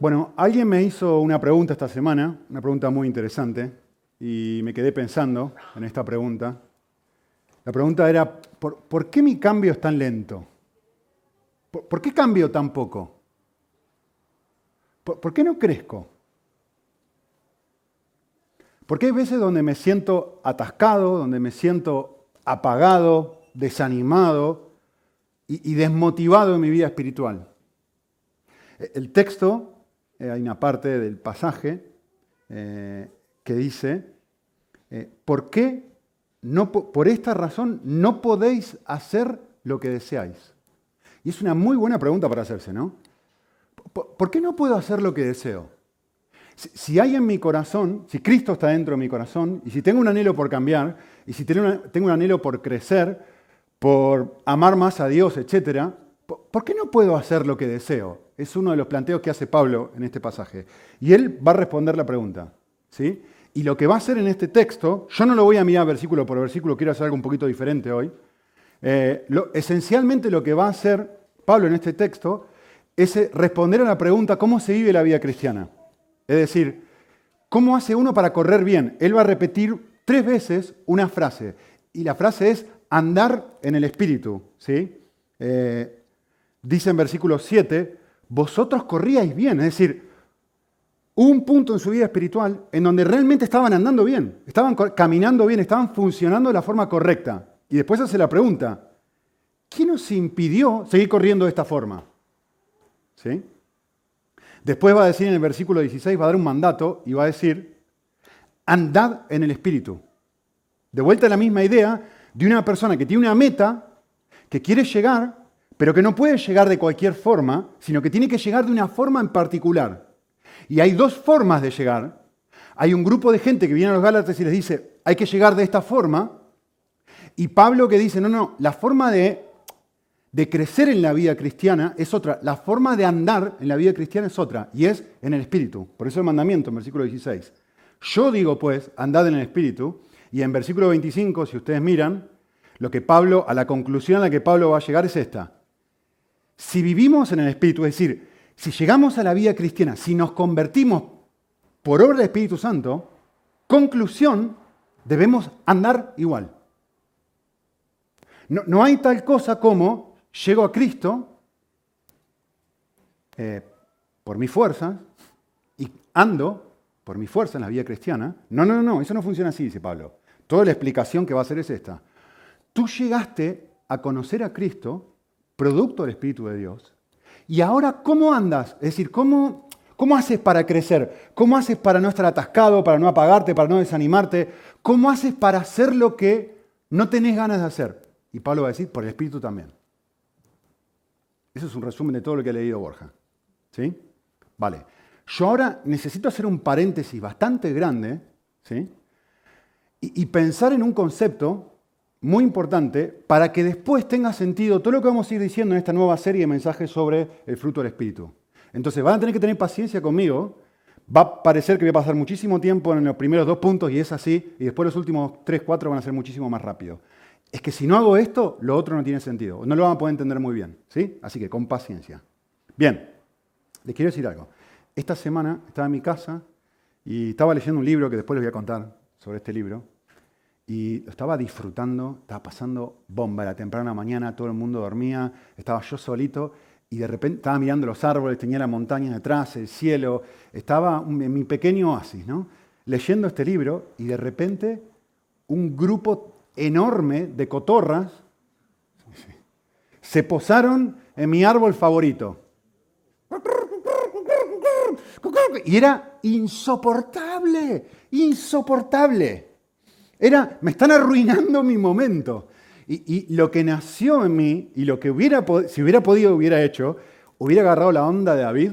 Bueno, alguien me hizo una pregunta esta semana, una pregunta muy interesante, y me quedé pensando en esta pregunta. La pregunta era, ¿por, qué mi cambio es tan lento? ¿Por, qué cambio tan poco? ¿Por, qué no crezco? Porque hay veces donde me siento atascado, donde me siento apagado, desanimado y, y desmotivado en mi vida espiritual. El texto eh, hay una parte del pasaje eh, que dice, eh, ¿por qué no, por esta razón no podéis hacer lo que deseáis? Y es una muy buena pregunta para hacerse, ¿no? ¿Por, qué no puedo hacer lo que deseo? Si, hay en mi corazón, si Cristo está dentro de mi corazón, y si tengo un anhelo por cambiar, y si tengo, un anhelo por crecer, por amar más a Dios, etc., ¿por qué no puedo hacer lo que deseo? Es uno de los planteos que hace Pablo en este pasaje. Y él va a responder la pregunta. ¿sí? Y lo que va a hacer en este texto, yo no lo voy a mirar versículo por versículo, quiero hacer algo un poquito diferente hoy. Eh, esencialmente lo que va a hacer Pablo en este texto es eh, responder a la pregunta ¿cómo se vive la vida cristiana? Es decir, ¿cómo hace uno para correr bien? Él va a repetir tres veces una frase. Y la frase es andar en el Espíritu. ¿sí? Eh, dice en versículo 7, vosotros corríais bien. Es decir, un punto en su vida espiritual en donde realmente estaban andando bien, estaban caminando bien, estaban funcionando de la forma correcta. Y después hace la pregunta, ¿qué nos impidió seguir corriendo de esta forma? ¿Sí? Después va a decir en el versículo 16, va a dar un mandato y va a decir, andad en el Espíritu. De vuelta a la misma idea de una persona que tiene una meta, que quiere llegar, pero que no puede llegar de cualquier forma, sino que tiene que llegar de una forma en particular. Y hay dos formas de llegar. Hay un grupo de gente que viene a los Gálatas y les dice, hay que llegar de esta forma. Y Pablo que dice, no, no, la forma de, de crecer en la vida cristiana es otra. La forma de andar en la vida cristiana es otra. Y es en el Espíritu. Por eso el mandamiento en versículo 16. Yo digo pues, andad en el Espíritu. Y en versículo 25, si ustedes miran, lo que Pablo, a la conclusión a la que Pablo va a llegar es esta. Si vivimos en el Espíritu, es decir, si llegamos a la vida cristiana, si nos convertimos por obra del Espíritu Santo, conclusión, debemos andar igual. No, hay tal cosa como llego a Cristo eh, por mi fuerza y ando por mi fuerza en la vida cristiana. No, no, no, eso no funciona así, dice Pablo. Toda la explicación que va a hacer es esta. Tú llegaste a conocer a Cristo producto del Espíritu de Dios. Y ahora, ¿cómo andas? Es decir, ¿cómo, ¿cómo haces para crecer? ¿Cómo haces para no estar atascado, para no apagarte, para no desanimarte? ¿Cómo haces para hacer lo que no tenés ganas de hacer? Y Pablo va a decir, por el Espíritu también. Eso es un resumen de todo lo que ha leído Borja. ¿Sí? Vale. Yo ahora necesito hacer un paréntesis bastante grande, ¿sí? y pensar en un concepto muy importante para que después tenga sentido todo lo que vamos a ir diciendo en esta nueva serie de mensajes sobre el fruto del Espíritu. Entonces van a tener que tener paciencia conmigo. Va a parecer que voy a pasar muchísimo tiempo en los primeros dos puntos y es así, y después los últimos tres, cuatro van a ser muchísimo más rápido. Es que si no hago esto, lo otro no tiene sentido. No lo van a poder entender muy bien. ¿sí? Así que con paciencia. Bien, les quiero decir algo. Esta semana estaba en mi casa y estaba leyendo un libro que después les voy a contar sobre este libro y estaba disfrutando, estaba pasando bomba, era temprana mañana, todo el mundo dormía, estaba yo solito y de repente estaba mirando los árboles, tenía la montaña detrás, el cielo, estaba en mi pequeño oasis, ¿no? leyendo este libro y de repente un grupo enorme de cotorras se posaron en mi árbol favorito. Y era insoportable, insoportable. Era, me están arruinando mi momento. Y, lo que nació en mí y lo que hubiera, si hubiera podido, hubiera hecho, hubiera agarrado la onda de David,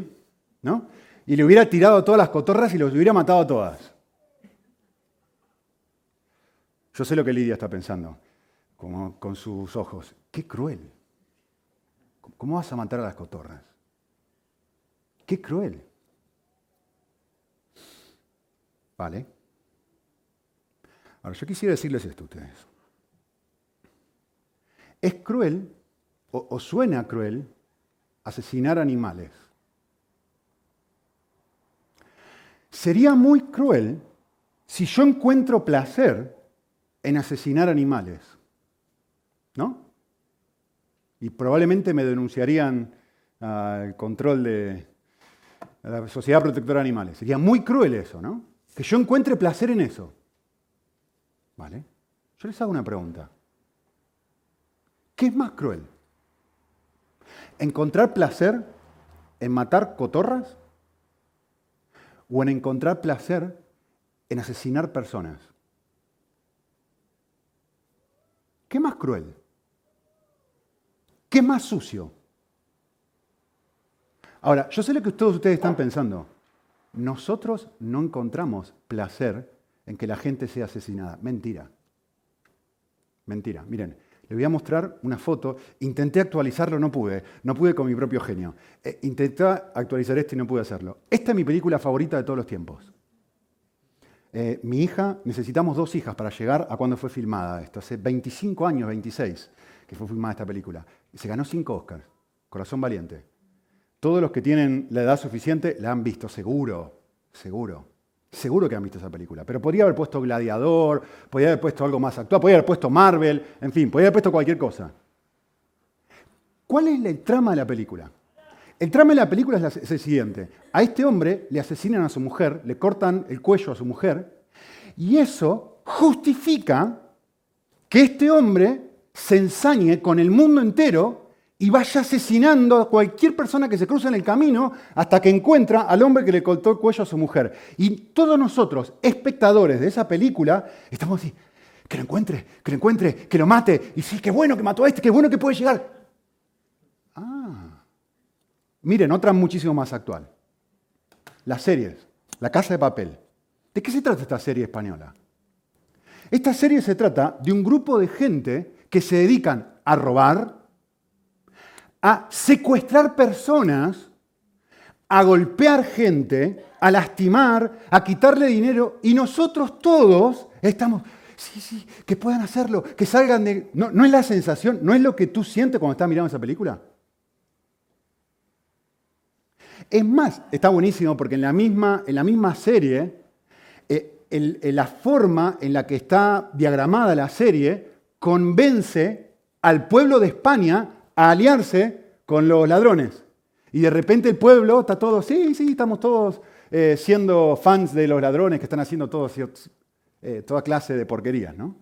¿no? Y le hubiera tirado todas las cotorras y los hubiera matado a todas. Yo sé lo que Lidia está pensando, como con sus ojos. Qué cruel. ¿Cómo vas a matar a las cotorras? Qué cruel. Vale. Ahora, yo quisiera decirles esto a ustedes. Es cruel, o, suena cruel, asesinar animales. sería muy cruel si yo encuentro placer en asesinar animales. ¿No? Y probablemente me denunciarían al control de la Sociedad Protectora de Animales. Sería muy cruel eso, ¿no? Que yo encuentre placer en eso. ¿Vale? Yo les hago una pregunta. ¿Qué es más cruel? ¿Encontrar placer en matar cotorras? ¿O en encontrar placer en asesinar personas? ¿Qué más cruel? ¿Qué más sucio? Ahora, yo sé lo que todos ustedes están pensando. Nosotros no encontramos placer en que la gente sea asesinada. Mentira. Mentira. Miren, le voy a mostrar una foto. Intenté actualizarlo, no pude. No pude con mi propio genio. Eh, intenté actualizar esto y no pude hacerlo. Esta es mi película favorita de todos los tiempos. Eh, mi hija, necesitamos dos hijas para llegar a cuando fue filmada esto. Hace 25 años, 26, que fue filmada esta película. Se ganó cinco Oscars. Corazón valiente. Todos los que tienen la edad suficiente la han visto, seguro, seguro. Seguro que han visto esa película. Pero podría haber puesto Gladiador, podría haber puesto algo más actual, podría haber puesto Marvel, en fin, podría haber puesto cualquier cosa. ¿Cuál es el trama de la película? El trama de la película es el siguiente. A este hombre le asesinan a su mujer, le cortan el cuello a su mujer, y eso justifica que este hombre se ensañe con el mundo entero y vaya asesinando a cualquier persona que se cruza en el camino hasta que encuentra al hombre que le cortó el cuello a su mujer. Y todos nosotros, espectadores de esa película, estamos así, que lo encuentre, que lo encuentre, que lo mate. Y sí, qué bueno que mató a este, qué bueno que puede llegar. Miren, otra muchísimo más actual. Las series, La Casa de Papel. ¿De qué se trata esta serie española? Esta serie se trata de un grupo de gente que se dedican a robar, a secuestrar personas, a golpear gente, a lastimar, a quitarle dinero, y nosotros todos estamos, sí, sí, que puedan hacerlo, que salgan de... No, no es la sensación, no es lo que tú sientes cuando estás mirando esa película. Es más, está buenísimo porque en la misma, en la misma serie, eh, la forma en la que está diagramada la serie convence al pueblo de España a aliarse con los ladrones. Y de repente el pueblo está todo, sí, sí, estamos todos eh, siendo fans de los ladrones que están haciendo eh, toda clase de porquerías, ¿no?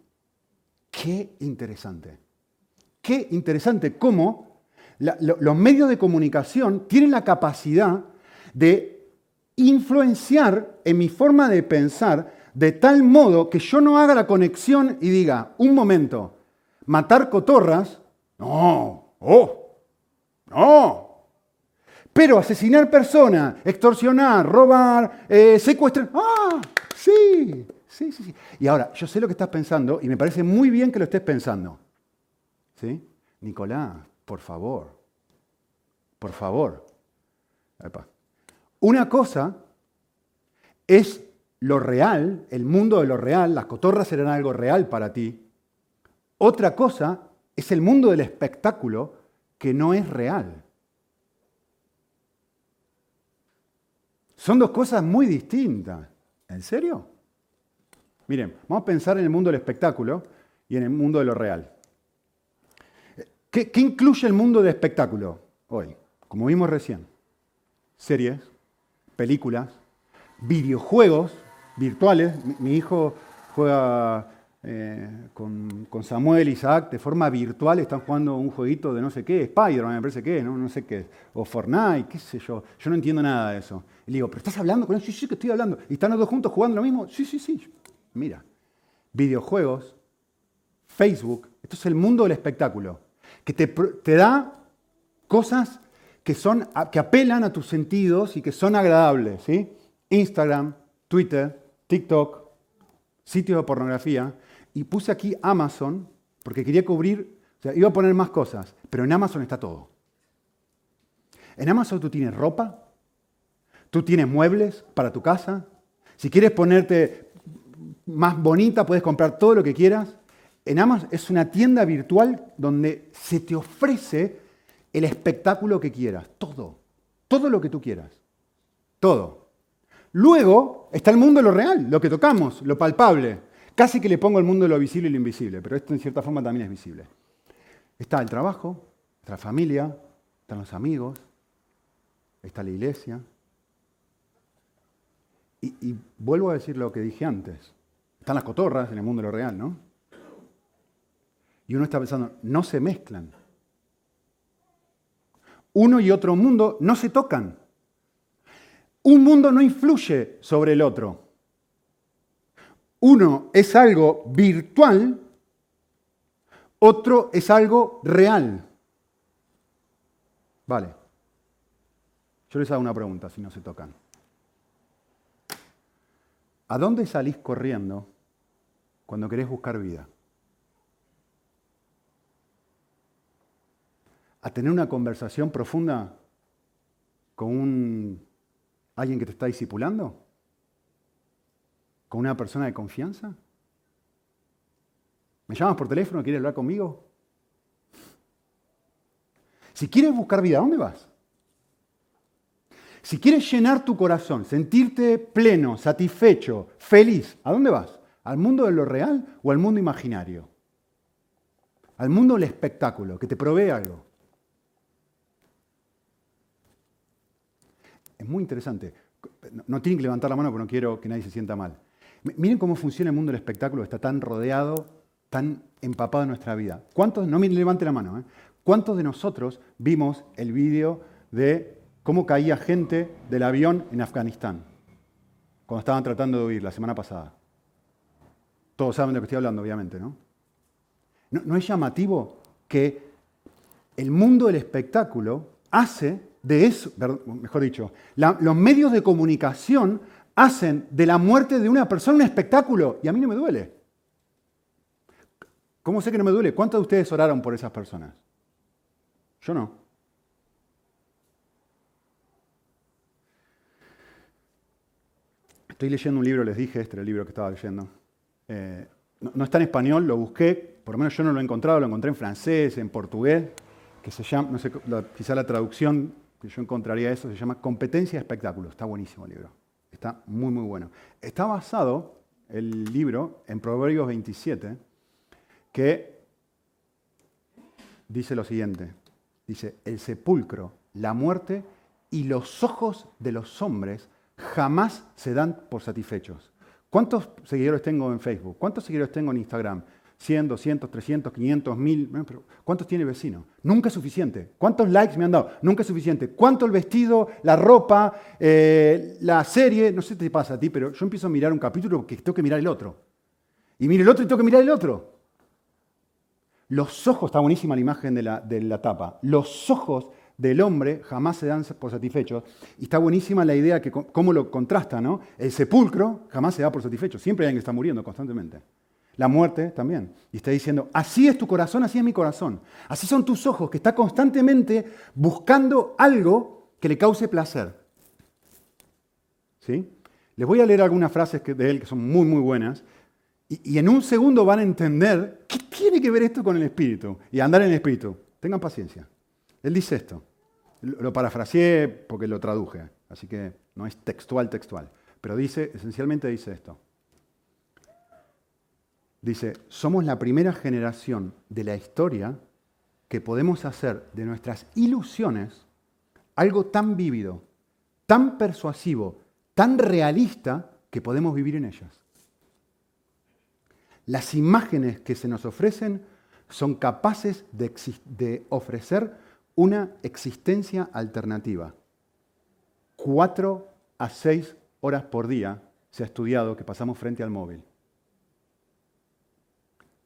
Qué interesante. Qué interesante cómo los medios de comunicación tienen la capacidad de influenciar en mi forma de pensar de tal modo que yo no haga la conexión y diga, un momento, matar cotorras, no, oh, no. Pero asesinar personas, extorsionar, robar, eh, secuestrar, ah, sí, sí, sí, sí. Y ahora, yo sé lo que estás pensando y me parece muy bien que lo estés pensando. ¿Sí? Nicolás, por favor, por favor. Una cosa es lo real, el mundo de lo real, las cotorras serán algo real para ti. Otra cosa es el mundo del espectáculo que no es real. Son dos cosas muy distintas. ¿En serio? Miren, vamos a pensar en el mundo del espectáculo y en el mundo de lo real. ¿Qué, incluye el mundo del espectáculo hoy? Como vimos recién, series, películas, videojuegos virtuales. Mi, hijo juega eh, con, Samuel y Isaac de forma virtual, están jugando un jueguito de no sé qué, Spider-Man me parece que ¿no? sé qué, o Fortnite, qué sé yo. Yo no entiendo nada de eso. Y le digo, ¿pero estás hablando con él? Sí, sí, que estoy hablando. ¿Y están los dos juntos jugando lo mismo? Sí, sí, sí. Mira, videojuegos, Facebook, esto es el mundo del espectáculo que te, da cosas que, son, que apelan a tus sentidos y que son agradables. ¿sí? Instagram, Twitter, TikTok, sitios de pornografía. Y puse aquí Amazon porque quería cubrir, o sea, iba a poner más cosas, pero en Amazon está todo. En Amazon tú tienes ropa, tú tienes muebles para tu casa. Si quieres ponerte más bonita, puedes comprar todo lo que quieras. En Amazon es una tienda virtual donde se te ofrece el espectáculo que quieras, todo, todo lo que tú quieras, todo. Luego está el mundo de lo real, lo que tocamos, lo palpable. Casi que le pongo el mundo de lo visible y lo invisible, pero esto en cierta forma también es visible. Está el trabajo, está la familia, están los amigos, está la iglesia. Y, y, vuelvo a decir lo que dije antes. Están las cotorras en el mundo de lo real, ¿no? Y uno está pensando, no se mezclan. Uno y otro mundo no se tocan. Un mundo no influye sobre el otro. Uno es algo virtual, otro es algo real. Vale. Yo les hago una pregunta si no se tocan. ¿A dónde salís corriendo cuando querés buscar vida? ¿A tener una conversación profunda con un ¿Alguien que te está discipulando? ¿Con una persona de confianza? ¿Me llamas por teléfono? ¿Quieres hablar conmigo? Si quieres buscar vida, ¿a dónde vas? Si quieres llenar tu corazón, sentirte pleno, satisfecho, feliz, ¿a dónde vas? ¿Al mundo de lo real o al mundo imaginario? Al mundo del espectáculo, que te provee algo. Es muy interesante. No, tienen que levantar la mano porque no quiero que nadie se sienta mal. Miren cómo funciona el mundo del espectáculo, está tan rodeado, tan empapado en nuestra vida. ¿Cuántos, no levante la mano, ¿eh? ¿cuántos de nosotros vimos el vídeo de cómo caía gente del avión en Afganistán? Cuando estaban tratando de huir la semana pasada. Todos saben de lo que estoy hablando, obviamente. ¿No, no es llamativo que el mundo del espectáculo hace de eso, mejor dicho, los medios de comunicación hacen de la muerte de una persona un espectáculo y a mí no me duele. ¿Cómo sé que no me duele? ¿Cuántos de ustedes oraron por esas personas? Yo no. Estoy leyendo un libro, les dije, este era el libro que estaba leyendo. Eh, no, no, está en español, lo busqué, por lo menos yo no lo he encontrado, lo encontré en francés, en portugués, que se llama, no sé, quizá la traducción que yo encontraría eso, se llama Competencia Espectáculo. Está buenísimo el libro. Está muy, muy bueno. Está basado el libro en Proverbios 27, que dice lo siguiente. Dice, el sepulcro, la muerte y los ojos de los hombres jamás se dan por satisfechos. ¿Cuántos seguidores tengo en Facebook? ¿Cuántos seguidores tengo en Instagram? 100, 200, 300, 500, 1000. ¿Cuántos tiene vecino? Nunca es suficiente. ¿Cuántos likes me han dado? Nunca es suficiente. ¿Cuánto el vestido, la ropa, eh, la serie? No sé si te pasa a ti, pero yo empiezo a mirar un capítulo porque tengo que mirar el otro. Y miro el otro y tengo que mirar el otro. Los ojos, está buenísima la imagen de la, de la tapa. Los ojos del hombre jamás se dan por satisfechos. Y está buenísima la idea que cómo lo contrasta, ¿no? El sepulcro jamás se da por satisfecho. Siempre hay alguien que está muriendo constantemente la muerte también. Y está diciendo, así es tu corazón, así es mi corazón. Así son tus ojos, que está constantemente buscando algo que le cause placer. ¿Sí? Les voy a leer algunas frases de él que son muy, muy buenas. Y, en un segundo van a entender qué tiene que ver esto con el espíritu y andar en el espíritu. Tengan paciencia. Él dice esto. Lo parafraseé porque lo traduje, así que no es textual, textual. Pero dice, esencialmente dice esto. Dice, somos la primera generación de la historia que podemos hacer de nuestras ilusiones algo tan vívido, tan persuasivo, tan realista que podemos vivir en ellas. Las imágenes que se nos ofrecen son capaces de, de ofrecer una existencia alternativa. Cuatro a seis horas por día se ha estudiado que pasamos frente al móvil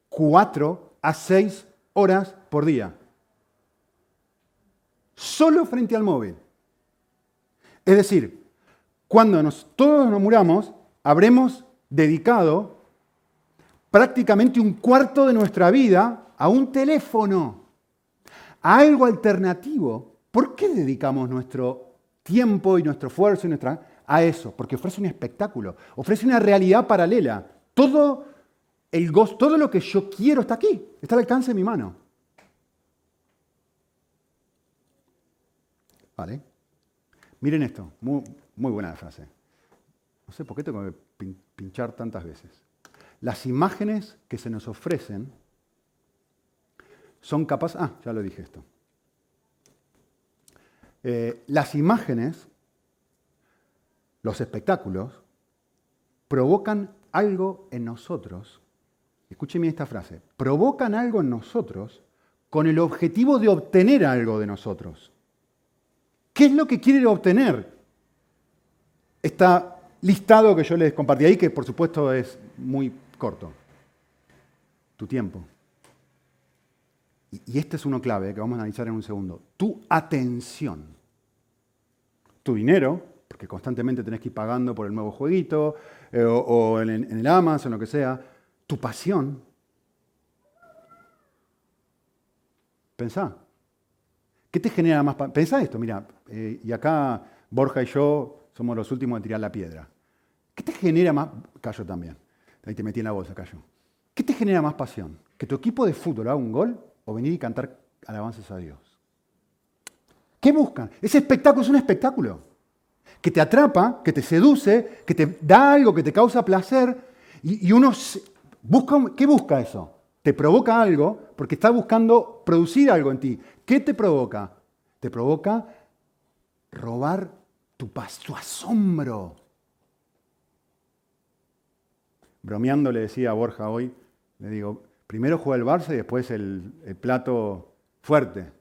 cuatro a seis horas por día. Solo frente al móvil. Es decir, cuando todos nos muramos, habremos dedicado prácticamente un cuarto de nuestra vida a un teléfono, a algo alternativo. ¿Por qué dedicamos nuestro tiempo y nuestro esfuerzo y nuestra, a eso? Porque ofrece un espectáculo, ofrece una realidad paralela. Todo el gozo, todo lo que yo quiero está aquí, está al alcance de mi mano. ¿Vale? Miren esto, muy, buena frase. No sé por qué tengo que pinchar tantas veces. Las imágenes que se nos ofrecen son capaces... Ah, ya lo dije esto. Eh, las imágenes, los espectáculos, provocan algo en nosotros. Escúcheme esta frase. Provocan algo en nosotros con el objetivo de obtener algo de nosotros. ¿Qué es lo que quiere obtener? Está listado que yo les compartí ahí, que por supuesto es muy corto. Tu tiempo. Y este es uno clave que vamos a analizar en un segundo. Tu atención. Tu dinero, porque constantemente tenés que ir pagando por el nuevo jueguito, eh, o, en, en el Amazon, lo que sea. Tu pasión. Pensá. ¿Qué te genera más pasión? Pensá esto, mira, eh, y acá Borja y yo somos los últimos en tirar la piedra. ¿Qué te genera más? Callo también. Ahí te metí en la bolsa, callo. ¿Qué te genera más pasión? ¿Que tu equipo de fútbol haga un gol o venir y cantar alabanzas a Dios? ¿Qué buscan? Ese espectáculo es un espectáculo que te atrapa, que te seduce, que te da algo, que te causa placer. Y, uno busca, ¿qué busca eso? Te provoca algo porque está buscando producir algo en ti. ¿Qué te provoca? Te provoca robar tu paz, tu asombro. Bromeando le decía a Borja hoy, le digo, primero juega el Barça y después el, plato fuerte.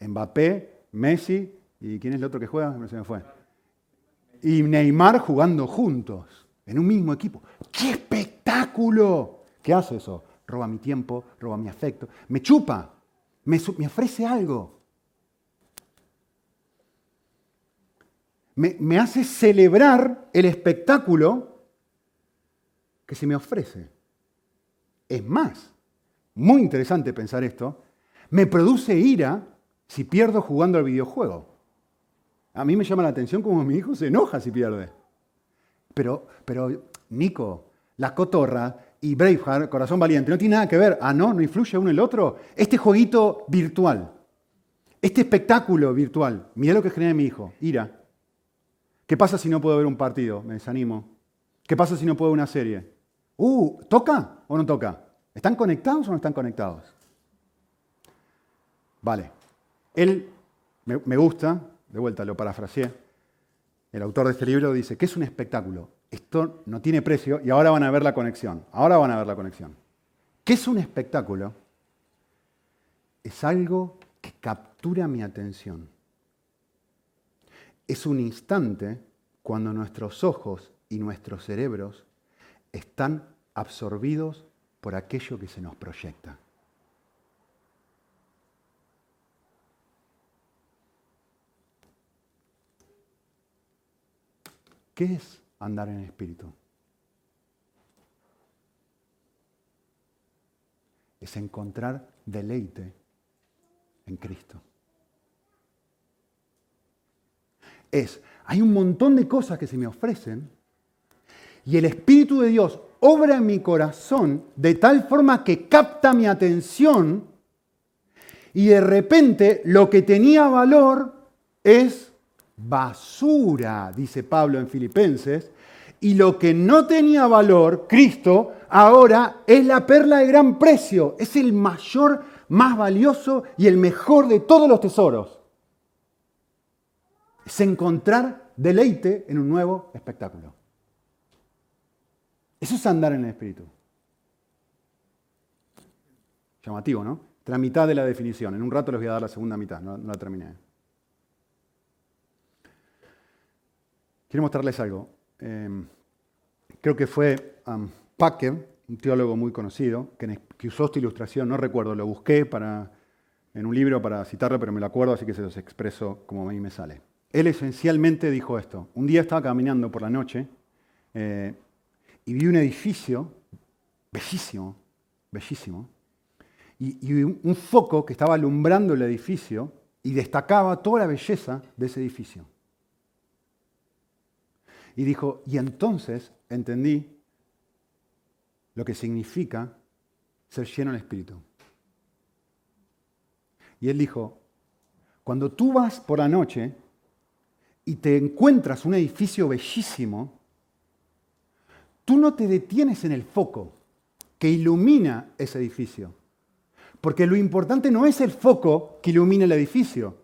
Mbappé, Messi, ¿y quién es el otro que juega? Se me fue. Y Neymar jugando juntos, en un mismo equipo. ¡Qué espectáculo! ¿Qué hace eso? Roba mi tiempo, roba mi afecto, me chupa, me, me ofrece algo. me, hace celebrar el espectáculo que se me ofrece. Es más, muy interesante pensar esto, me produce ira si pierdo jugando al videojuego. A mí me llama la atención como mi hijo se enoja si pierde. Pero, pero Nico, la cotorra y Braveheart, Corazón Valiente, no tiene nada que ver. Ah, no, no influye uno el otro. Este jueguito virtual, este espectáculo virtual, mira lo que genera mi hijo, ira. ¿Qué pasa si no puedo ver un partido? Me desanimo. ¿Qué pasa si no puedo ver una serie? Uh, ¿toca o no toca? ¿Están conectados o no están conectados? Vale. Él me, gusta, de vuelta lo parafraseé. El autor de este libro dice que es un espectáculo. Esto no tiene precio y ahora van a ver la conexión. Ahora van a ver la conexión. ¿Qué es un espectáculo? Es algo que captura mi atención es un instante cuando nuestros ojos y nuestros cerebros están absorbidos por aquello que se nos proyecta. ¿Qué es andar en Espíritu? Es encontrar deleite en Cristo. es, hay un montón de cosas que se me ofrecen y el Espíritu de Dios obra en mi corazón de tal forma que capta mi atención y de repente lo que tenía valor es basura, dice Pablo en Filipenses, y lo que no tenía valor, Cristo, ahora es la perla de gran precio, es el mayor, más valioso y el mejor de todos los tesoros es encontrar deleite en un nuevo espectáculo. Eso es andar en el Espíritu. Llamativo, ¿no? La mitad de la definición. En un rato les voy a dar la segunda mitad, no, la terminé. Quiero mostrarles algo. Em, creo que fue um, Packer, un teólogo muy conocido, que, usó esta ilustración, no recuerdo, lo busqué en un libro para citarlo, pero me lo acuerdo, así que se los expreso como a mí me sale él esencialmente dijo esto. Un día estaba caminando por la noche eh, y vi un edificio bellísimo, bellísimo, y, y un foco que estaba alumbrando el edificio y destacaba toda la belleza de ese edificio. Y dijo, y entonces entendí lo que significa ser lleno del Espíritu. Y él dijo, cuando tú vas por la noche y te encuentras un edificio bellísimo, tú no te detienes en el foco que ilumina ese edificio. Porque lo importante no es el foco que ilumina el edificio.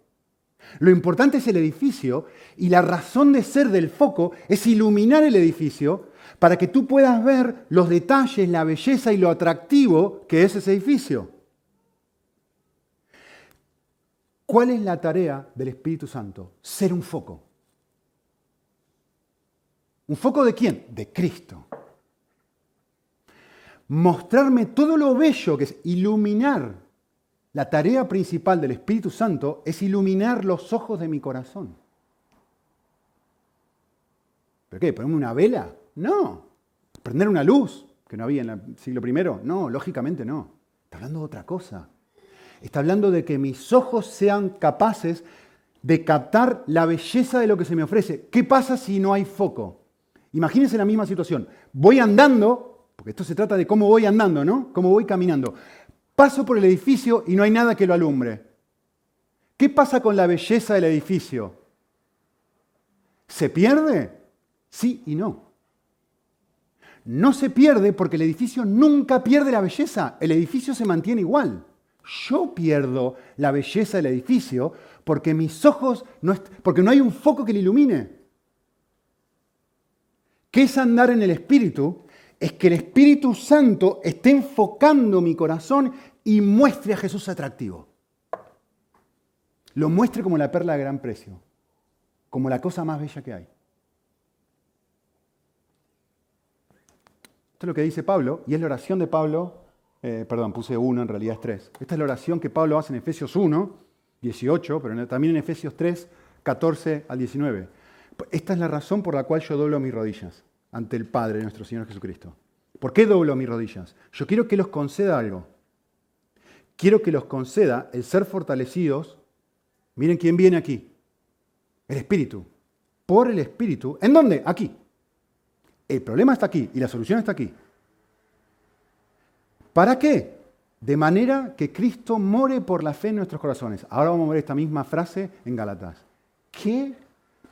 Lo importante es el edificio y la razón de ser del foco es iluminar el edificio para que tú puedas ver los detalles, la belleza y lo atractivo que es ese edificio. ¿Cuál es la tarea del Espíritu Santo? Ser un foco. ¿Un foco de quién? De Cristo. Mostrarme todo lo bello que es iluminar. La tarea principal del Espíritu Santo es iluminar los ojos de mi corazón. ¿Pero qué? ¿Ponerme una vela? No. ¿Prender una luz? Que no había en el siglo I. No, lógicamente no. Está hablando de otra cosa. Está hablando de que mis ojos sean capaces de captar la belleza de lo que se me ofrece. ¿Qué pasa si no hay foco? Imagínense la misma situación. Voy andando, porque esto se trata de cómo voy andando, ¿no? Cómo voy caminando. Paso por el edificio y no hay nada que lo alumbre. ¿Qué pasa con la belleza del edificio? ¿Se pierde? Sí y no. No se pierde porque el edificio nunca pierde la belleza. El edificio se mantiene igual. Yo pierdo la belleza del edificio porque mis ojos, no porque no hay un foco que le ilumine. ¿Qué es andar en el Espíritu? Es que el Espíritu Santo esté enfocando mi corazón y muestre a Jesús atractivo. Lo muestre como la perla de gran precio, como la cosa más bella que hay. Esto es lo que dice Pablo, y es la oración de Pablo, eh, perdón, puse uno, en realidad es tres. Esta es la oración que Pablo hace en Efesios 1, 18, pero también en Efesios 3, 14 al 19. Esta es la razón por la cual yo doblo mis rodillas ante el Padre, nuestro Señor Jesucristo. ¿Por qué doblo mis rodillas? Yo quiero que los conceda algo. Quiero que los conceda el ser fortalecidos. Miren quién viene aquí. El Espíritu. Por el Espíritu. ¿En dónde? Aquí. El problema está aquí y la solución está aquí. ¿Para qué? De manera que Cristo more por la fe en nuestros corazones. Ahora vamos a ver esta misma frase en Galatas. ¿Qué?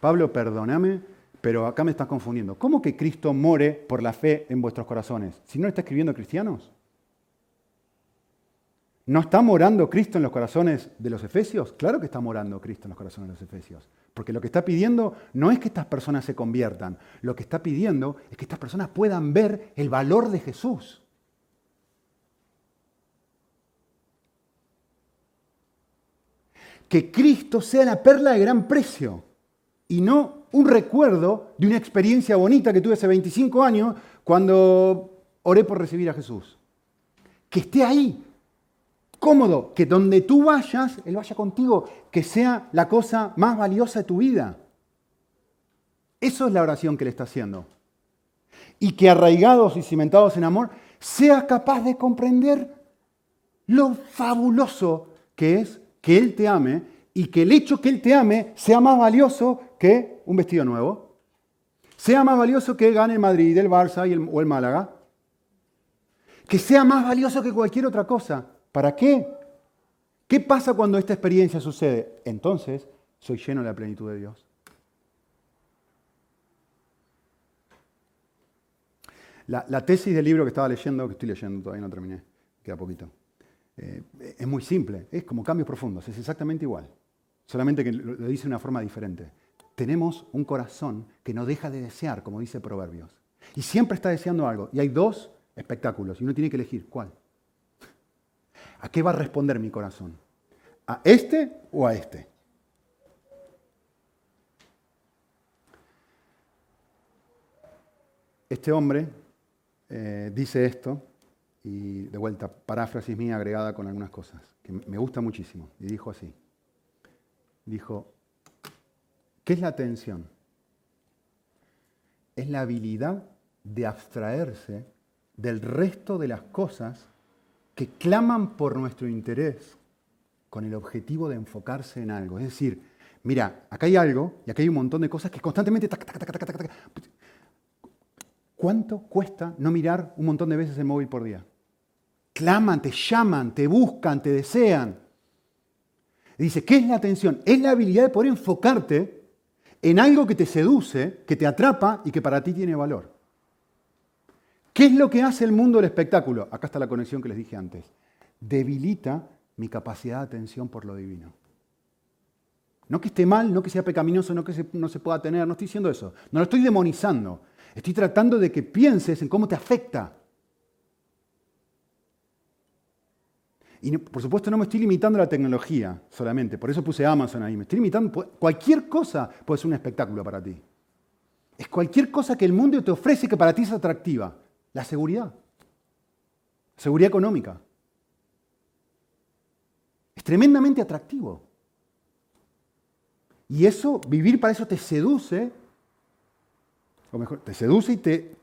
Pablo, perdóname, pero acá me estás confundiendo. ¿Cómo que Cristo more por la fe en vuestros corazones? Si no está escribiendo cristianos. ¿No está morando Cristo en los corazones de los efesios? Claro que está morando Cristo en los corazones de los efesios. Porque lo que está pidiendo no es que estas personas se conviertan, lo que está pidiendo es que estas personas puedan ver el valor de Jesús. Que Cristo sea la perla de gran precio y no un recuerdo de una experiencia bonita que tuve hace 25 años cuando oré por recibir a Jesús. Que esté ahí, cómodo, que donde tú vayas, Él vaya contigo, que sea la cosa más valiosa de tu vida. Eso es la oración que le está haciendo. Y que arraigados y cimentados en amor, sea capaz de comprender lo fabuloso que es que Él te ame y que el hecho que Él te ame sea más valioso que un vestido nuevo. Sea más valioso que gane el Madrid, el Barça o el Málaga. Que sea más valioso que cualquier otra cosa. ¿Para qué? ¿Qué pasa cuando esta experiencia sucede? Entonces soy lleno de la plenitud de Dios. La, tesis del libro que estaba leyendo, que estoy leyendo, todavía no terminé, queda poquito, eh, es muy simple, es como cambios profundos, es exactamente igual, solamente que lo, lo dice de una forma diferente. Tenemos un corazón que no deja de desear, como dice Proverbios, y siempre está deseando algo, y hay dos espectáculos, y uno tiene que elegir cuál. ¿A qué va a responder mi corazón? ¿A este o a este? Este hombre eh, dice esto, y de vuelta, paráfrasis mía agregada con algunas cosas, que me gusta muchísimo, y dijo así. Dijo, ¿qué es la atención? Es la habilidad de abstraerse del resto de las cosas que claman por nuestro interés con el objetivo de enfocarse en algo. Es decir, mira, acá hay algo y acá hay un montón de cosas que constantemente... ¿Cuánto cuesta no mirar un montón de veces el móvil por día? Claman, te llaman, te buscan, te desean. dice, ¿qué es la atención? Es la habilidad de poder enfocarte en algo que te seduce, que te atrapa y que para ti tiene valor. ¿Qué es lo que hace el mundo del espectáculo? Acá está la conexión que les dije antes. Debilita mi capacidad de atención por lo divino. No que esté mal, no que sea pecaminoso, no que no se pueda tener, no estoy diciendo eso. No lo estoy demonizando. Estoy tratando de que pienses en cómo te afecta. Y por supuesto no me estoy limitando a la tecnología solamente, por eso puse Amazon ahí. Me estoy limitando, cualquier cosa puede ser un espectáculo para ti. Es cualquier cosa que el mundo te ofrece que para ti es atractiva. La seguridad. Seguridad económica. Es tremendamente atractivo. Y eso, vivir para eso te seduce, o mejor, te seduce y te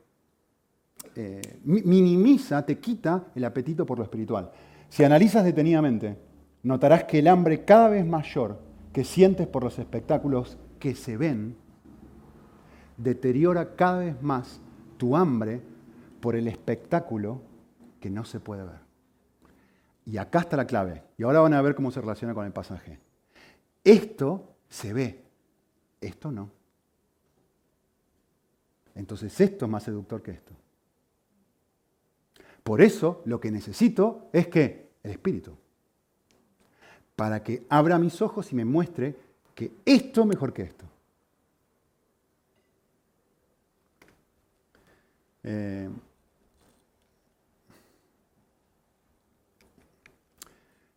eh, minimiza, te quita el apetito por lo espiritual. Si analizas detenidamente, notarás que el hambre cada vez mayor que sientes por los espectáculos que se ven, deteriora cada vez más tu hambre por el espectáculo que no se puede ver. Y acá está la clave. Y ahora van a ver cómo se relaciona con el pasaje. Esto se ve, esto no. Entonces esto es más seductor que esto. Por eso lo que necesito es que el Espíritu. Para que abra mis ojos y me muestre que esto es mejor que esto. Eh,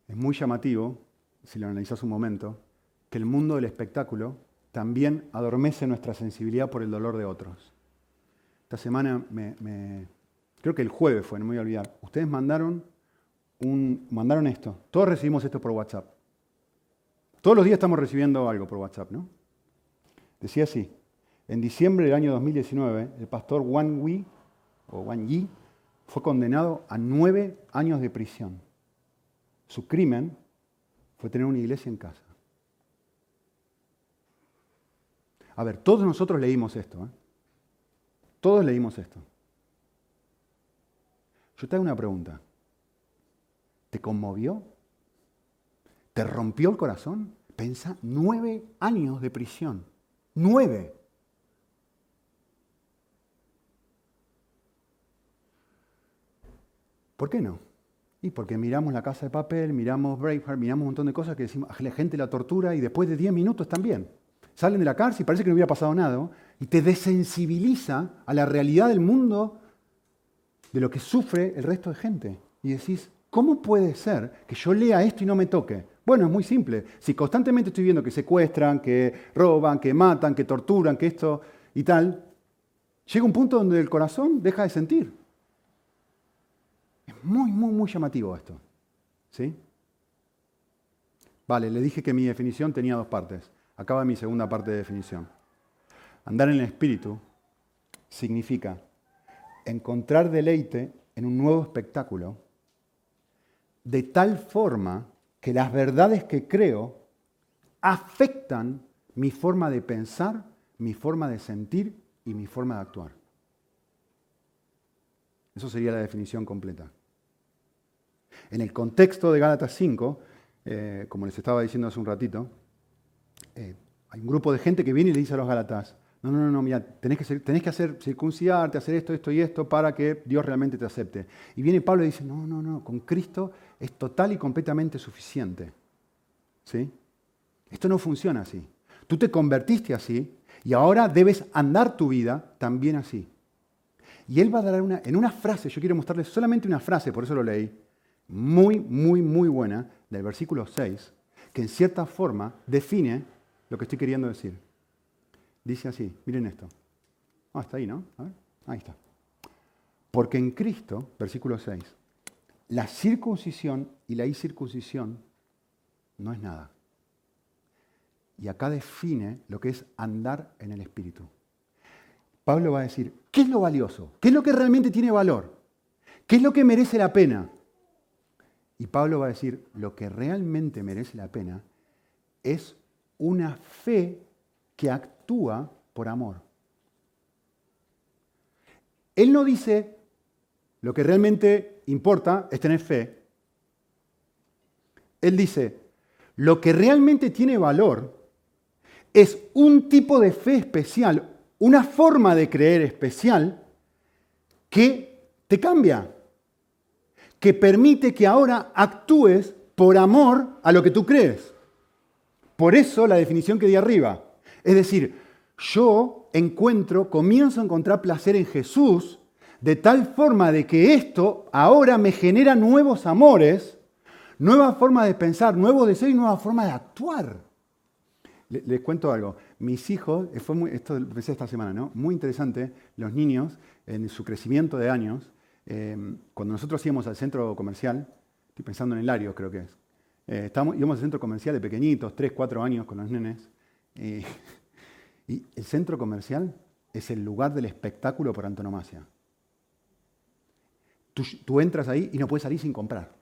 es muy llamativo, si lo analizas un momento, que el mundo del espectáculo también adormece nuestra sensibilidad por el dolor de otros. Esta semana me creo que el jueves fue, no me voy a olvidar, ustedes mandaron, un, mandaron esto. Todos recibimos esto por WhatsApp. Todos los días estamos recibiendo algo por WhatsApp, ¿no? Decía así, en diciembre del año 2019, el pastor Wang Yi, o Wang Yi, fue condenado a nueve años de prisión. Su crimen fue tener una iglesia en casa. A ver, todos nosotros leímos esto. ¿eh? Todos leímos esto. Yo te hago una pregunta. ¿Te conmovió? ¿Te rompió el corazón? Pensa, nueve años de prisión. Nueve. ¿Por qué no? Y porque miramos la casa de papel, miramos Braveheart, miramos un montón de cosas que decimos, la gente la tortura y después de diez minutos también. Salen de la cárcel y parece que no hubiera pasado nada. Y te desensibiliza a la realidad del mundo de lo que sufre el resto de gente. Y decís, ¿cómo puede ser que yo lea esto y no me toque? Bueno, es muy simple. Si constantemente estoy viendo que secuestran, que roban, que matan, que torturan, que esto y tal, llega un punto donde el corazón deja de sentir. Es muy, muy, muy llamativo esto. ¿Sí? Vale, le dije que mi definición tenía dos partes. Acaba mi segunda parte de definición. Andar en el espíritu significa encontrar deleite en un nuevo espectáculo, de tal forma que las verdades que creo afectan mi forma de pensar, mi forma de sentir y mi forma de actuar. Eso sería la definición completa. En el contexto de Gálatas 5, eh, como les estaba diciendo hace un ratito, eh, hay un grupo de gente que viene y le dice a los Gálatas, no, no, no, mira, tenés que, tenés que hacer, circuncidarte, hacer esto, esto y esto para que Dios realmente te acepte. Y viene Pablo y dice, no, no, no, con Cristo es total y completamente suficiente. ¿Sí? Esto no funciona así. Tú te convertiste así y ahora debes andar tu vida también así. Y él va a dar una, en una frase, yo quiero mostrarles solamente una frase, por eso lo leí, muy, muy, muy buena, del versículo 6, que en cierta forma define lo que estoy queriendo decir. Dice así, miren esto. Ah, está ahí, ¿no? A ver, ahí está. Porque en Cristo, versículo 6, la circuncisión y la incircuncisión no es nada. Y acá define lo que es andar en el Espíritu. Pablo va a decir, ¿qué es lo valioso? ¿Qué es lo que realmente tiene valor? ¿Qué es lo que merece la pena? Y Pablo va a decir, lo que realmente merece la pena es una fe que actúa por amor. Él no dice, lo que realmente importa es tener fe. Él dice, lo que realmente tiene valor es un tipo de fe especial, una forma de creer especial que te cambia, que permite que ahora actúes por amor a lo que tú crees. Por eso la definición que di arriba. Es decir, yo encuentro, comienzo a encontrar placer en Jesús de tal forma de que esto ahora me genera nuevos amores, nueva forma de pensar, nuevo deseo y nueva forma de actuar. Les, cuento algo. Mis hijos, eh, muy, esto empecé esta semana, ¿no? Muy interesante, los niños, en su crecimiento de años, em, cuando nosotros íbamos al centro comercial, estoy pensando en el Lario, creo que es, eh, íbamos al centro comercial de pequeñitos, 3, 4 años con los nenes, y el centro comercial es el lugar del espectáculo por antonomasia. tú entras ahí y no puedes salir sin comprar.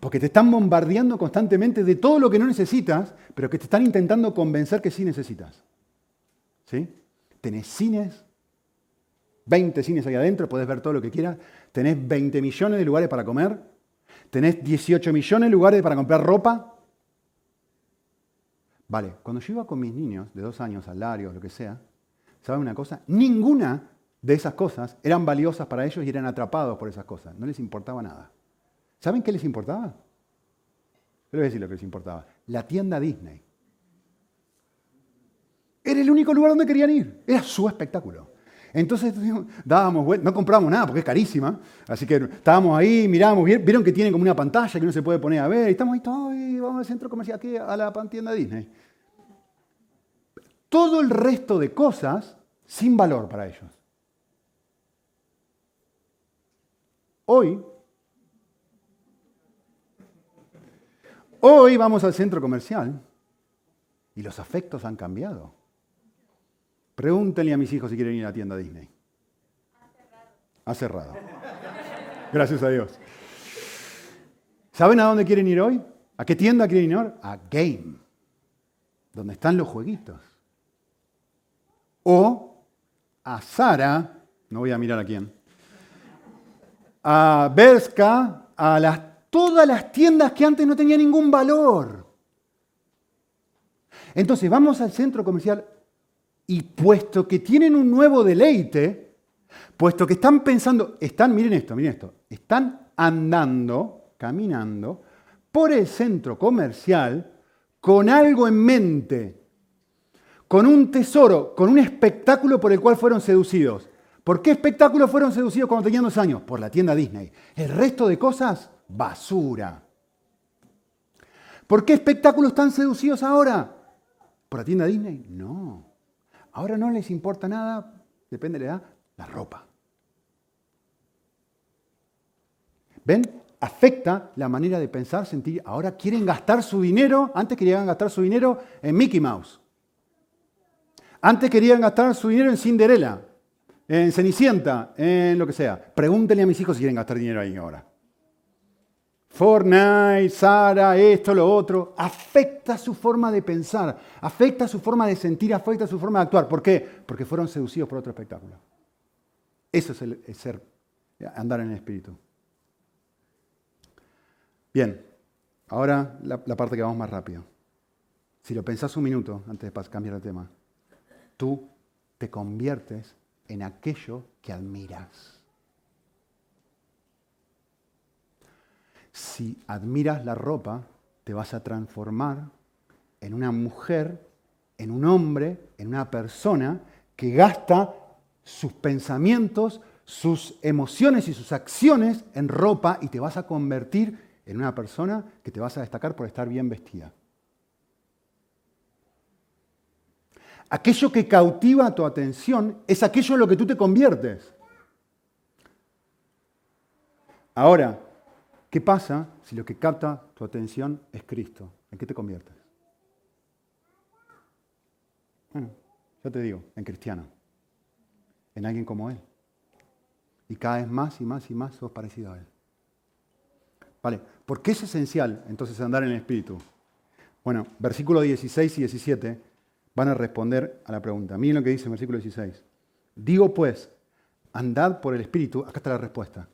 Porque te están bombardeando constantemente de todo lo que no necesitas, pero que te están intentando convencer que sí necesitas. ¿Sí? Tenés cines, 20 cines ahí adentro, podés ver todo lo que quieras. Tenés 20 millones de lugares para comer. Tenés 18 millones de lugares para comprar ropa. Vale, cuando yo iba con mis niños de dos años, salarios, lo que sea, ¿saben una cosa? Ninguna de esas cosas eran valiosas para ellos y eran atrapados por esas cosas. No les importaba nada. ¿Saben qué les importaba? Les voy a decir lo que les importaba. La tienda Disney. Era el único lugar donde querían ir. Era su espectáculo. Entonces dábamos no compramos nada porque es carísima. Así que estábamos ahí, mirábamos, vieron que tienen como una pantalla que uno se puede poner a ver. Y estamos ahí todos, y vamos al centro comercial, aquí a la tienda Disney. Todo el resto de cosas sin valor para ellos. Hoy Hoy vamos al centro comercial y los afectos han cambiado. Pregúntenle a mis hijos si quieren ir a la tienda Disney. Ha cerrado. Gracias a Dios. ¿Saben a dónde quieren ir hoy? ¿A qué tienda quieren ir hoy? A Game, donde están los jueguitos. O a Sara, no voy a mirar a quién, a Berska, a todas las tiendas que antes no tenían ningún valor. Entonces vamos al centro comercial y puesto que tienen un nuevo deleite, puesto que están pensando, están, miren esto, miren esto, están andando, caminando por el centro comercial con algo en mente, con un tesoro, con un espectáculo por el cual fueron seducidos. ¿Por qué espectáculo fueron seducidos cuando tenían dos años? Por la tienda Disney. El resto de cosas basura. ¿Por qué espectáculos están seducidos ahora? ¿Por la tienda Disney? No. Ahora no les importa nada, depende de la edad, la ropa. ¿Ven? Afecta la manera de pensar, sentir. Ahora quieren gastar su dinero, antes querían gastar su dinero en Mickey Mouse. Antes querían gastar su dinero en Cinderella, en Cenicienta, en lo que sea. Pregúntenle a mis hijos si quieren gastar dinero ahí ahora. Fortnite, Sara, esto, lo otro, afecta su forma de pensar, afecta su forma de sentir, afecta su forma de actuar. ¿Por qué? Porque fueron seducidos por otro espectáculo. Eso es el, ser, andar en el espíritu. Bien, ahora la, la parte que vamos más rápido. Si lo pensás un minuto antes de cambiar de tema, tú te conviertes en aquello que admiras. si admiras la ropa, te vas a transformar en una mujer, en un hombre, en una persona que gasta sus pensamientos, sus emociones y sus acciones en ropa y te vas a convertir en una persona que te vas a destacar por estar bien vestida. Aquello que cautiva tu atención es aquello en lo que tú te conviertes. Ahora, ¿Qué pasa si lo que capta tu atención es Cristo? ¿En qué te conviertes? Bueno, yo te digo, en cristiano, en alguien como Él. Y cada vez más y más y más sos parecido a Él. Vale, ¿por qué es esencial entonces andar en el Espíritu? Bueno, versículos 16 y 17 van a responder a la pregunta. Miren lo que dice el versículo 16. Digo pues, andad por el Espíritu, acá está la respuesta.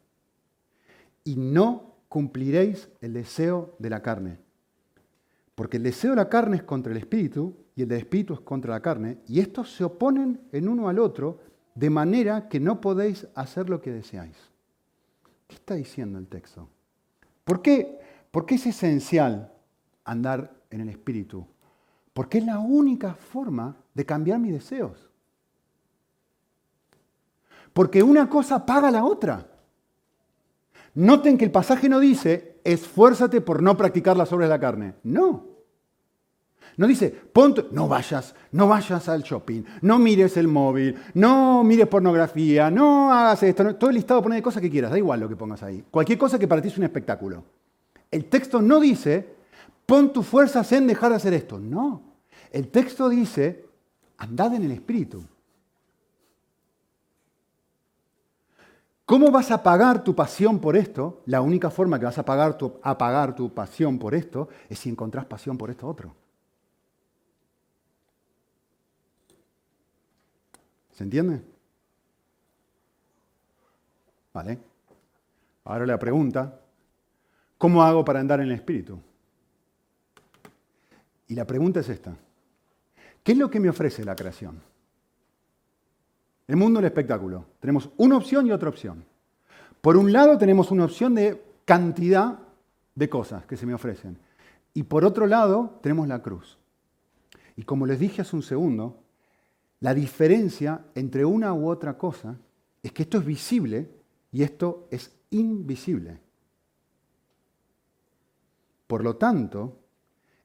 Y no cumpliréis el deseo de la carne. Porque el deseo de la carne es contra el espíritu y el del espíritu es contra la carne, y estos se oponen en uno al otro de manera que no podéis hacer lo que deseáis. está diciendo el texto? ¿Por qué, ¿Por qué es esencial andar en el Espíritu? Porque es la única forma de cambiar mis deseos. Porque una cosa paga la otra. Noten que el pasaje no dice, esfuérzate por no practicar las obras de la carne. No. No dice, ponte, no vayas, no vayas al shopping, no mires el móvil, no mires pornografía, no hagas esto, todo el listado pone de cosas que quieras, da igual lo que pongas ahí. Cualquier cosa que para ti es un espectáculo. El texto no dice, pon tus fuerzas en dejar de hacer esto. No. El texto dice, andad en el Espíritu. ¿Cómo vas a pagar tu pasión por esto? La única forma que vas a pagar tu, tu pasión por esto es si encontrás pasión por esto otro. ¿Se entiende? Vale. Ahora la pregunta, ¿cómo hago para andar en el Espíritu? Y la pregunta es esta. ¿Qué es lo que me ofrece la creación? El mundo del espectáculo. Tenemos una opción y otra opción. Por un lado tenemos una opción de cantidad de cosas que se me ofrecen. Y por otro lado tenemos la cruz. Y como les dije hace un segundo, la diferencia entre una u otra cosa es que esto es visible y esto es invisible. Por lo tanto,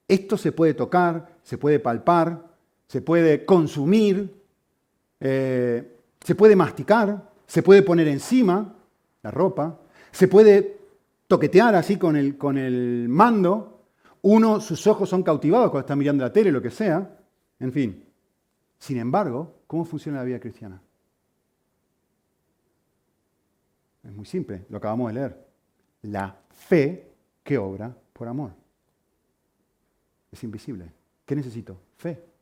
esto se puede tocar, se puede palpar, se puede consumir, eh, se puede masticar, se puede poner encima la ropa, se puede toquetear así con el, con el mando, uno, sus ojos son cautivados cuando está mirando la tele, lo que sea, en fin. Sin embargo, ¿cómo funciona la vida cristiana? Es muy simple, lo acabamos de leer. La fe que obra por amor. Es invisible. ¿Qué necesito? Fe.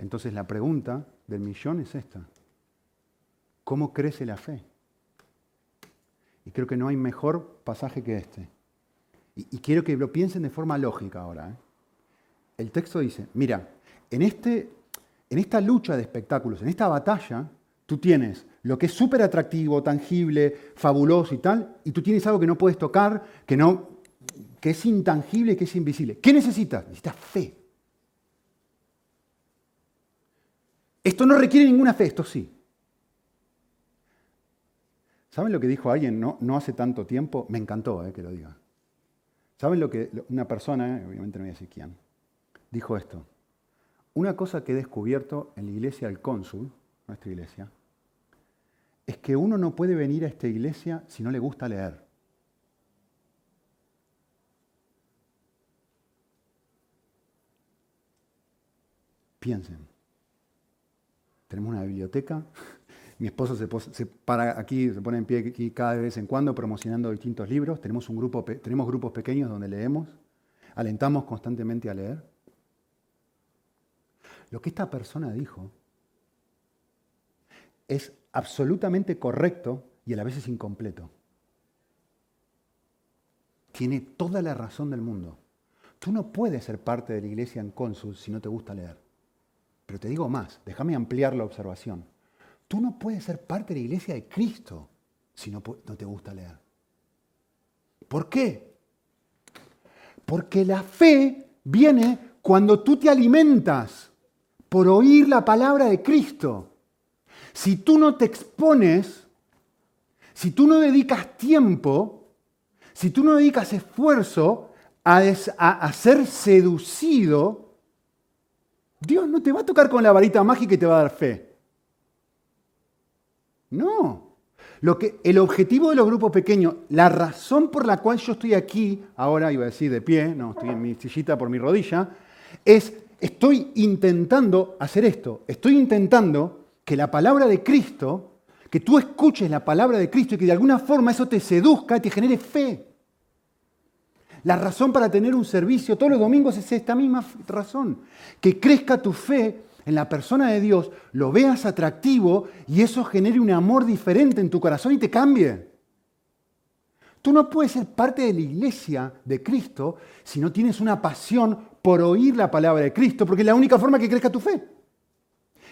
Entonces la pregunta del millón es esta. ¿Cómo crece la fe? Y creo que no hay mejor pasaje que este. Y, quiero que lo piensen de forma lógica ahora. ¿eh? El texto dice, mira, en, este, en esta lucha de espectáculos, en esta batalla, tú tienes lo que es súper atractivo, tangible, fabuloso y tal, y tú tienes algo que no puedes tocar, que, no, que es intangible, que es invisible. ¿Qué necesitas? Necesitas fe. Esto no requiere ninguna fe, esto sí. ¿Saben lo que dijo alguien no, hace tanto tiempo? Me encantó eh, que lo diga. ¿Saben lo que una persona, eh, obviamente no voy a decir quién, dijo esto? Una cosa que he descubierto en la iglesia del cónsul, nuestra iglesia, es que uno no puede venir a esta iglesia si no le gusta leer. Piensen. Tenemos una biblioteca. Mi esposo se, para aquí, se pone en pie aquí cada vez en cuando promocionando distintos libros. Tenemos, un grupo, tenemos grupos pequeños donde leemos. Alentamos constantemente a leer. Lo que esta persona dijo es absolutamente correcto y a la vez es incompleto. Tiene toda la razón del mundo. Tú no puedes ser parte de la iglesia en cónsul si no te gusta leer. Pero te digo más, déjame ampliar la observación. Tú no puedes ser parte de la iglesia de Cristo si no, te gusta leer. ¿Por qué? Porque la fe viene cuando tú te alimentas por oír la palabra de Cristo. Si tú no te expones, si tú no dedicas tiempo, si tú no dedicas esfuerzo a, ser seducido, Dios no te va a tocar con la varita mágica y te va a dar fe. No. Lo que, el objetivo de los grupos pequeños, la razón por la cual yo estoy aquí, ahora iba a decir de pie, no, estoy en mi sillita por mi rodilla, es estoy intentando hacer esto, estoy intentando que la palabra de Cristo, que tú escuches la palabra de Cristo y que de alguna forma eso te seduzca y te genere fe. La razón para tener un servicio todos los domingos es esta misma razón, que crezca tu fe en la persona de Dios, lo veas atractivo y eso genere un amor diferente en tu corazón y te cambie. Tú no puedes ser parte de la iglesia de Cristo si no tienes una pasión por oír la palabra de Cristo, porque es la única forma que crezca tu fe.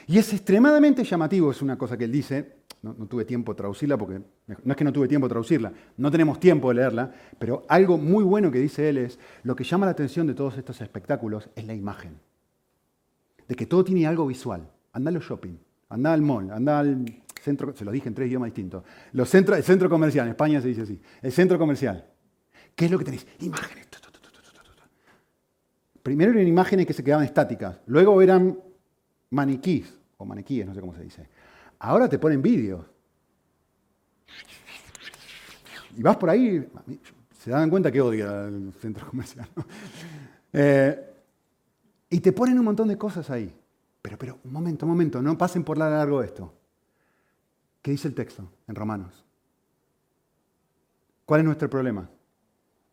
Y es extremadamente llamativo, es una cosa que él dice, no, tuve tiempo de traducirla porque no es que no tuve tiempo de traducirla, no tenemos tiempo de leerla, pero algo muy bueno que dice él es, lo que llama la atención de todos estos espectáculos es la imagen. De que todo tiene algo visual. Anda a los shopping, anda al mall, anda al centro, se lo dije en tres idiomas distintos. Los centros, el centro comercial, en España se dice así, el centro comercial. ¿Qué es lo que tenéis? Imágenes. Primero eran imágenes que se quedaban estáticas, luego eran maniquís, o maniquíes, no sé cómo se dice. Ahora te ponen vídeos. Y vas por ahí, se dan cuenta que odia el centro comercial. Eh, y te ponen un montón de cosas ahí. Pero, pero, un momento, un momento, no pasen por largo esto. ¿Qué dice el texto en Romanos? ¿Cuál es nuestro problema?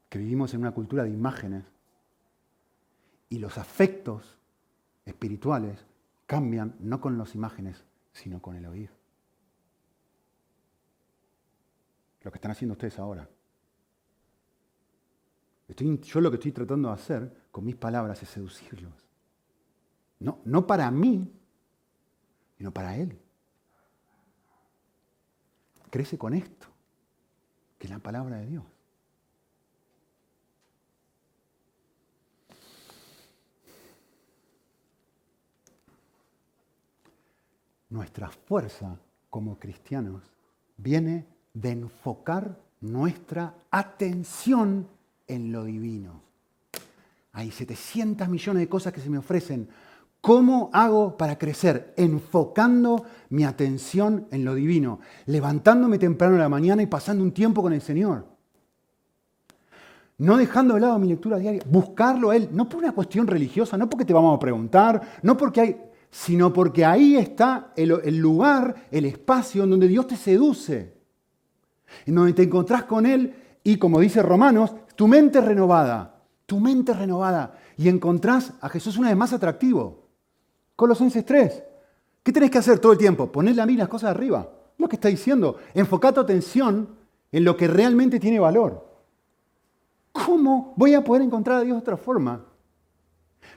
Que vivimos en una cultura de imágenes y los afectos espirituales cambian no con las imágenes, sino con el oír. Lo que están haciendo ustedes ahora. yo lo que estoy tratando de hacer con mis palabras es seducirlos. No, no para mí, sino para Él. Crece con esto, que es la palabra de Dios. Nuestra fuerza como cristianos viene de enfocar nuestra atención en lo divino. Hay 700 millones de cosas que se me ofrecen. ¿Cómo hago para crecer? Enfocando mi atención en lo divino, levantándome temprano en la mañana y pasando un tiempo con el Señor. No dejando de lado mi lectura diaria, buscarlo a Él, no por una cuestión religiosa, no porque te vamos a preguntar, no porque hay sino porque ahí está el, lugar, el espacio en donde Dios te seduce, en donde te encontrás con Él y, como dice Romanos, tu mente renovada, tu mente renovada, y encontrás a Jesús una vez más atractivo. Colosenses 3. ¿Qué tenés que hacer todo el tiempo? Ponerle a mí las cosas arriba. Lo que está diciendo. Enfoca tu atención en lo que realmente tiene valor. ¿Cómo voy a poder encontrar a Dios de otra forma?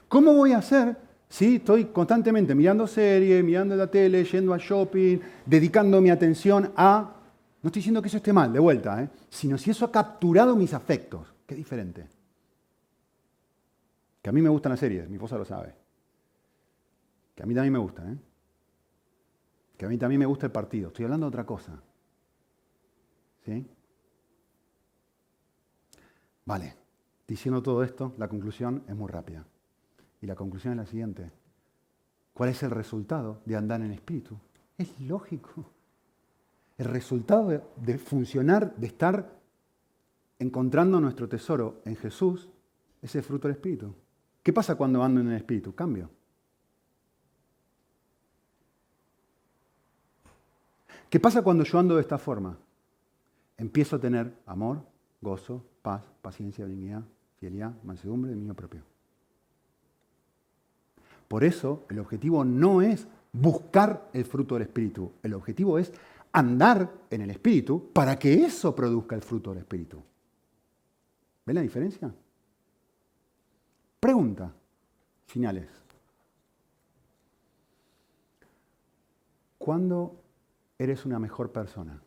¿Cómo voy a hacer Sí, estoy constantemente mirando series, mirando la tele, yendo al shopping, dedicando mi atención a... No estoy diciendo que eso esté mal, de vuelta, ¿eh? sino si eso ha capturado mis afectos. Qué diferente. Que a mí me gustan las series, mi esposa lo sabe. Que a mí también me gustan, ¿eh? Que a mí también me gusta el partido. Estoy hablando de otra cosa. ¿Sí? Vale. Diciendo todo esto, la conclusión es muy rápida. Y la conclusión es la siguiente. ¿Cuál es el resultado de andar en espíritu? Es lógico. El resultado de, funcionar, de estar encontrando nuestro tesoro en Jesús, es el fruto del espíritu. ¿Qué pasa cuando ando en el espíritu? Cambio. ¿Qué pasa cuando yo ando de esta forma? Empiezo a tener amor, gozo, paz, paciencia, dignidad, fidelidad, mansedumbre, dominio propio. Por eso el objetivo no es buscar el fruto del Espíritu, el objetivo es andar en el Espíritu para que eso produzca el fruto del Espíritu. ¿Ven la diferencia? Pregunta, finales. ¿Cuándo eres una mejor persona?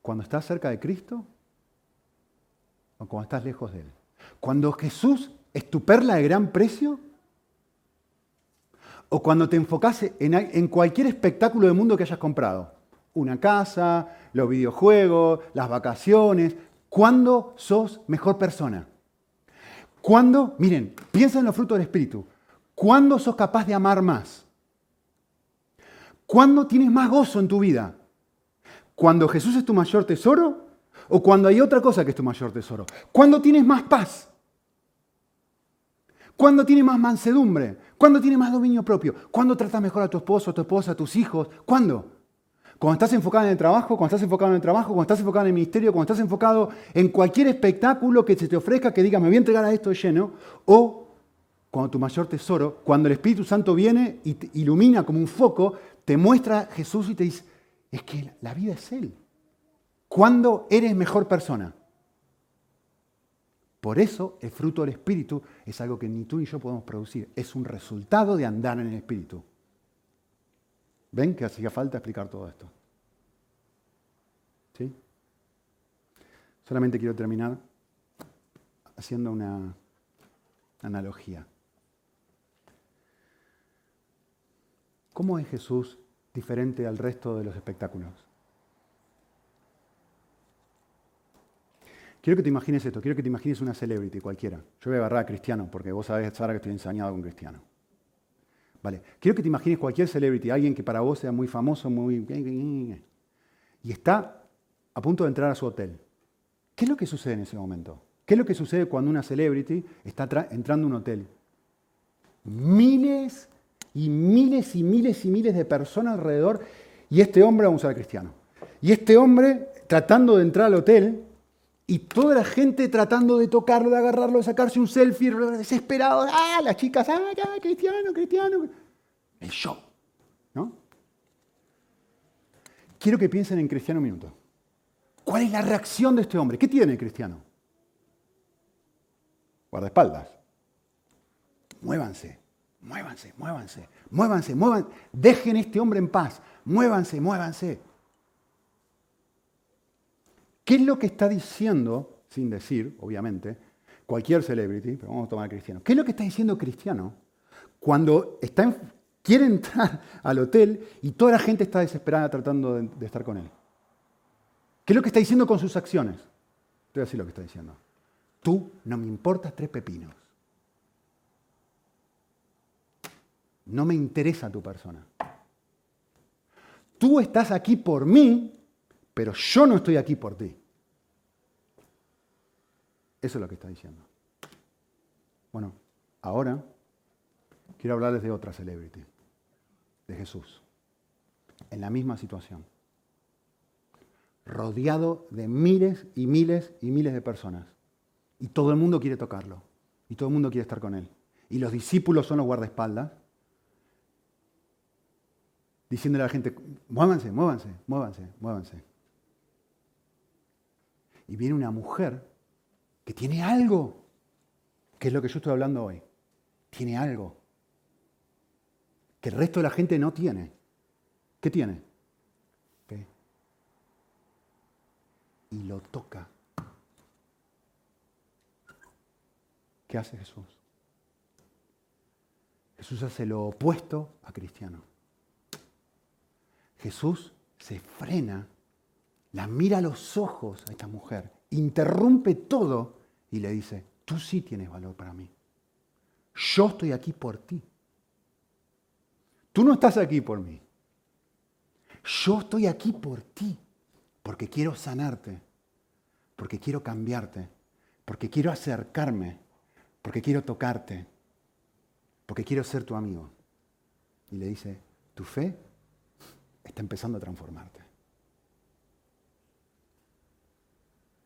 ¿Cuando estás cerca de Cristo o cuando estás lejos de Él? Cuando Jesús ¿Es tu perla de gran precio? ¿O cuando te enfocas en, cualquier espectáculo del mundo que hayas comprado? Una casa, los videojuegos, las vacaciones. ¿Cuándo sos mejor persona? ¿Cuándo? Miren, piensa en los frutos del Espíritu. ¿Cuándo sos capaz de amar más? ¿Cuándo tienes más gozo en tu vida? ¿Cuando Jesús es tu mayor tesoro? ¿O cuando hay otra cosa que es tu mayor tesoro? ¿Cuándo tienes más paz? ¿Cuándo tienes más mansedumbre? ¿Cuándo tienes más dominio propio? ¿Cuándo tratas mejor a tu esposo, a tu esposa, a tus hijos? ¿Cuándo? Cuando estás enfocado en el trabajo, cuando estás enfocado en el trabajo, cuando estás enfocado en el ministerio, cuando estás enfocado en cualquier espectáculo que se te ofrezca, que diga, me voy a entregar a esto lleno, o cuando tu mayor tesoro, cuando el Espíritu Santo viene y te ilumina como un foco, te muestra a Jesús y te dice, es que la vida es Él. ¿Cuándo eres mejor persona? Por eso el fruto del Espíritu es algo que ni tú ni yo podemos producir. Es un resultado de andar en el Espíritu. ¿Ven que hacía falta explicar todo esto? ¿Sí? Solamente quiero terminar haciendo una analogía. ¿Cómo es Jesús diferente al resto de los espectáculos? Quiero que te imagines esto, quiero que te imagines una celebrity cualquiera. Yo voy a agarrar a Cristiano, porque vos sabés, Sara, que estoy ensañado con Cristiano. Vale, quiero que te imagines cualquier celebrity, alguien que para vos sea muy famoso, muy... Y está a punto de entrar a su hotel. ¿Qué es lo que sucede en ese momento? ¿Qué es lo que sucede cuando una celebrity está entrando a un hotel? Miles y miles y miles y miles de personas alrededor y este hombre, vamos a ver cristiano, y este hombre tratando de entrar al hotel y toda la gente tratando de tocarlo, de agarrarlo, de sacarse un selfie, desesperado, ah, las chicas, ah, cristiano, cristiano. El show, ¿no? Quiero que piensen en Cristiano un minuto. ¿Cuál es la reacción de este hombre? ¿Qué tiene Cristiano? Guardaespaldas. Muévanse, muévanse, muévanse, muévanse, muévanse. Dejen a este hombre en paz. Muévanse, muévanse. ¿Qué es lo que está diciendo, sin decir, obviamente, cualquier celebrity, pero vamos a tomar a Cristiano? ¿Qué es lo que está diciendo Cristiano cuando quiere entrar al hotel y toda la gente está desesperada tratando de, de estar con él? ¿Qué es lo que está diciendo con sus acciones? Te voy a decir lo que está diciendo. Tú no me importas tres pepinos. No me interesa tu persona. Tú estás aquí por mí pero yo no estoy aquí por ti. Eso es lo que está diciendo. Bueno, ahora quiero hablarles de otra celebrity, de Jesús, en la misma situación, rodeado de miles y miles y miles de personas. Y todo el mundo quiere tocarlo, y todo el mundo quiere estar con él. Y los discípulos son los guardaespaldas, diciéndole a la gente, muévanse, muévanse, muévanse, muévanse y viene una mujer que tiene algo, que es lo que yo estoy hablando hoy. Tiene algo que el resto de la gente no tiene. ¿Qué tiene? ¿Qué? Y lo toca. ¿Qué hace Jesús? Jesús hace lo opuesto a cristiano. Jesús se frena la mira a los ojos a esta mujer, interrumpe todo y le dice, tú sí tienes valor para mí. Yo estoy aquí por ti. Tú no estás aquí por mí. Yo estoy aquí por ti, porque quiero sanarte, porque quiero cambiarte, porque quiero acercarme, porque quiero tocarte, porque quiero ser tu amigo. Y le dice, tu fe está empezando a transformarte.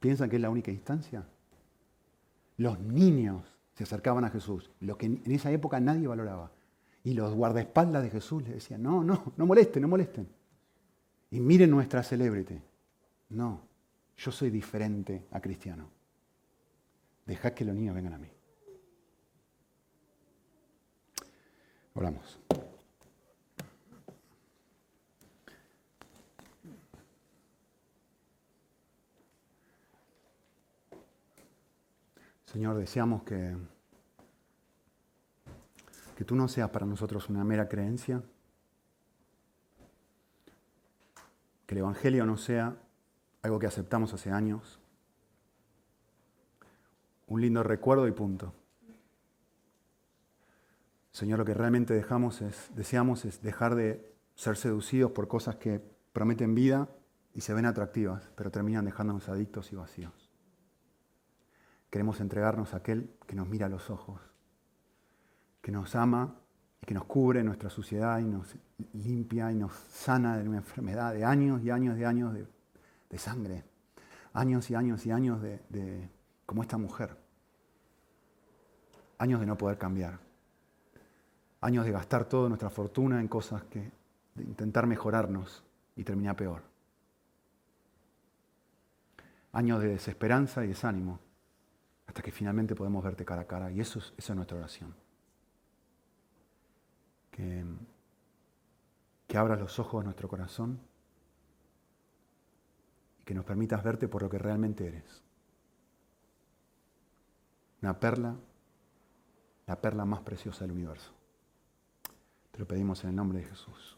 ¿Piensan que es la única instancia? Los niños se acercaban a Jesús, lo que en esa época nadie valoraba. Y los guardaespaldas de Jesús le decían, no, no, no molesten, no molesten. Y miren nuestra celebrity. No, yo soy diferente a cristiano. Dejad que los niños vengan a mí. Oramos. Señor, deseamos que, que tú no seas para nosotros una mera creencia, que el Evangelio no sea algo que aceptamos hace años, un lindo recuerdo y punto. Señor, lo que realmente dejamos es, deseamos es dejar de ser seducidos por cosas que prometen vida y se ven atractivas, pero terminan dejándonos adictos y vacíos. Queremos entregarnos a aquel que nos mira a los ojos, que nos ama y que nos cubre nuestra suciedad y nos limpia y nos sana de una enfermedad de años y años y años de, sangre, años y años y años de, como esta mujer, años de no poder cambiar, años de gastar toda nuestra fortuna en cosas que, de intentar mejorarnos y terminar peor, años de desesperanza y desánimo hasta que finalmente podemos verte cara a cara. Y eso es, esa es nuestra oración. Que, que abras los ojos de nuestro corazón y que nos permitas verte por lo que realmente eres. Una perla, la perla más preciosa del universo. Te lo pedimos en el nombre de Jesús.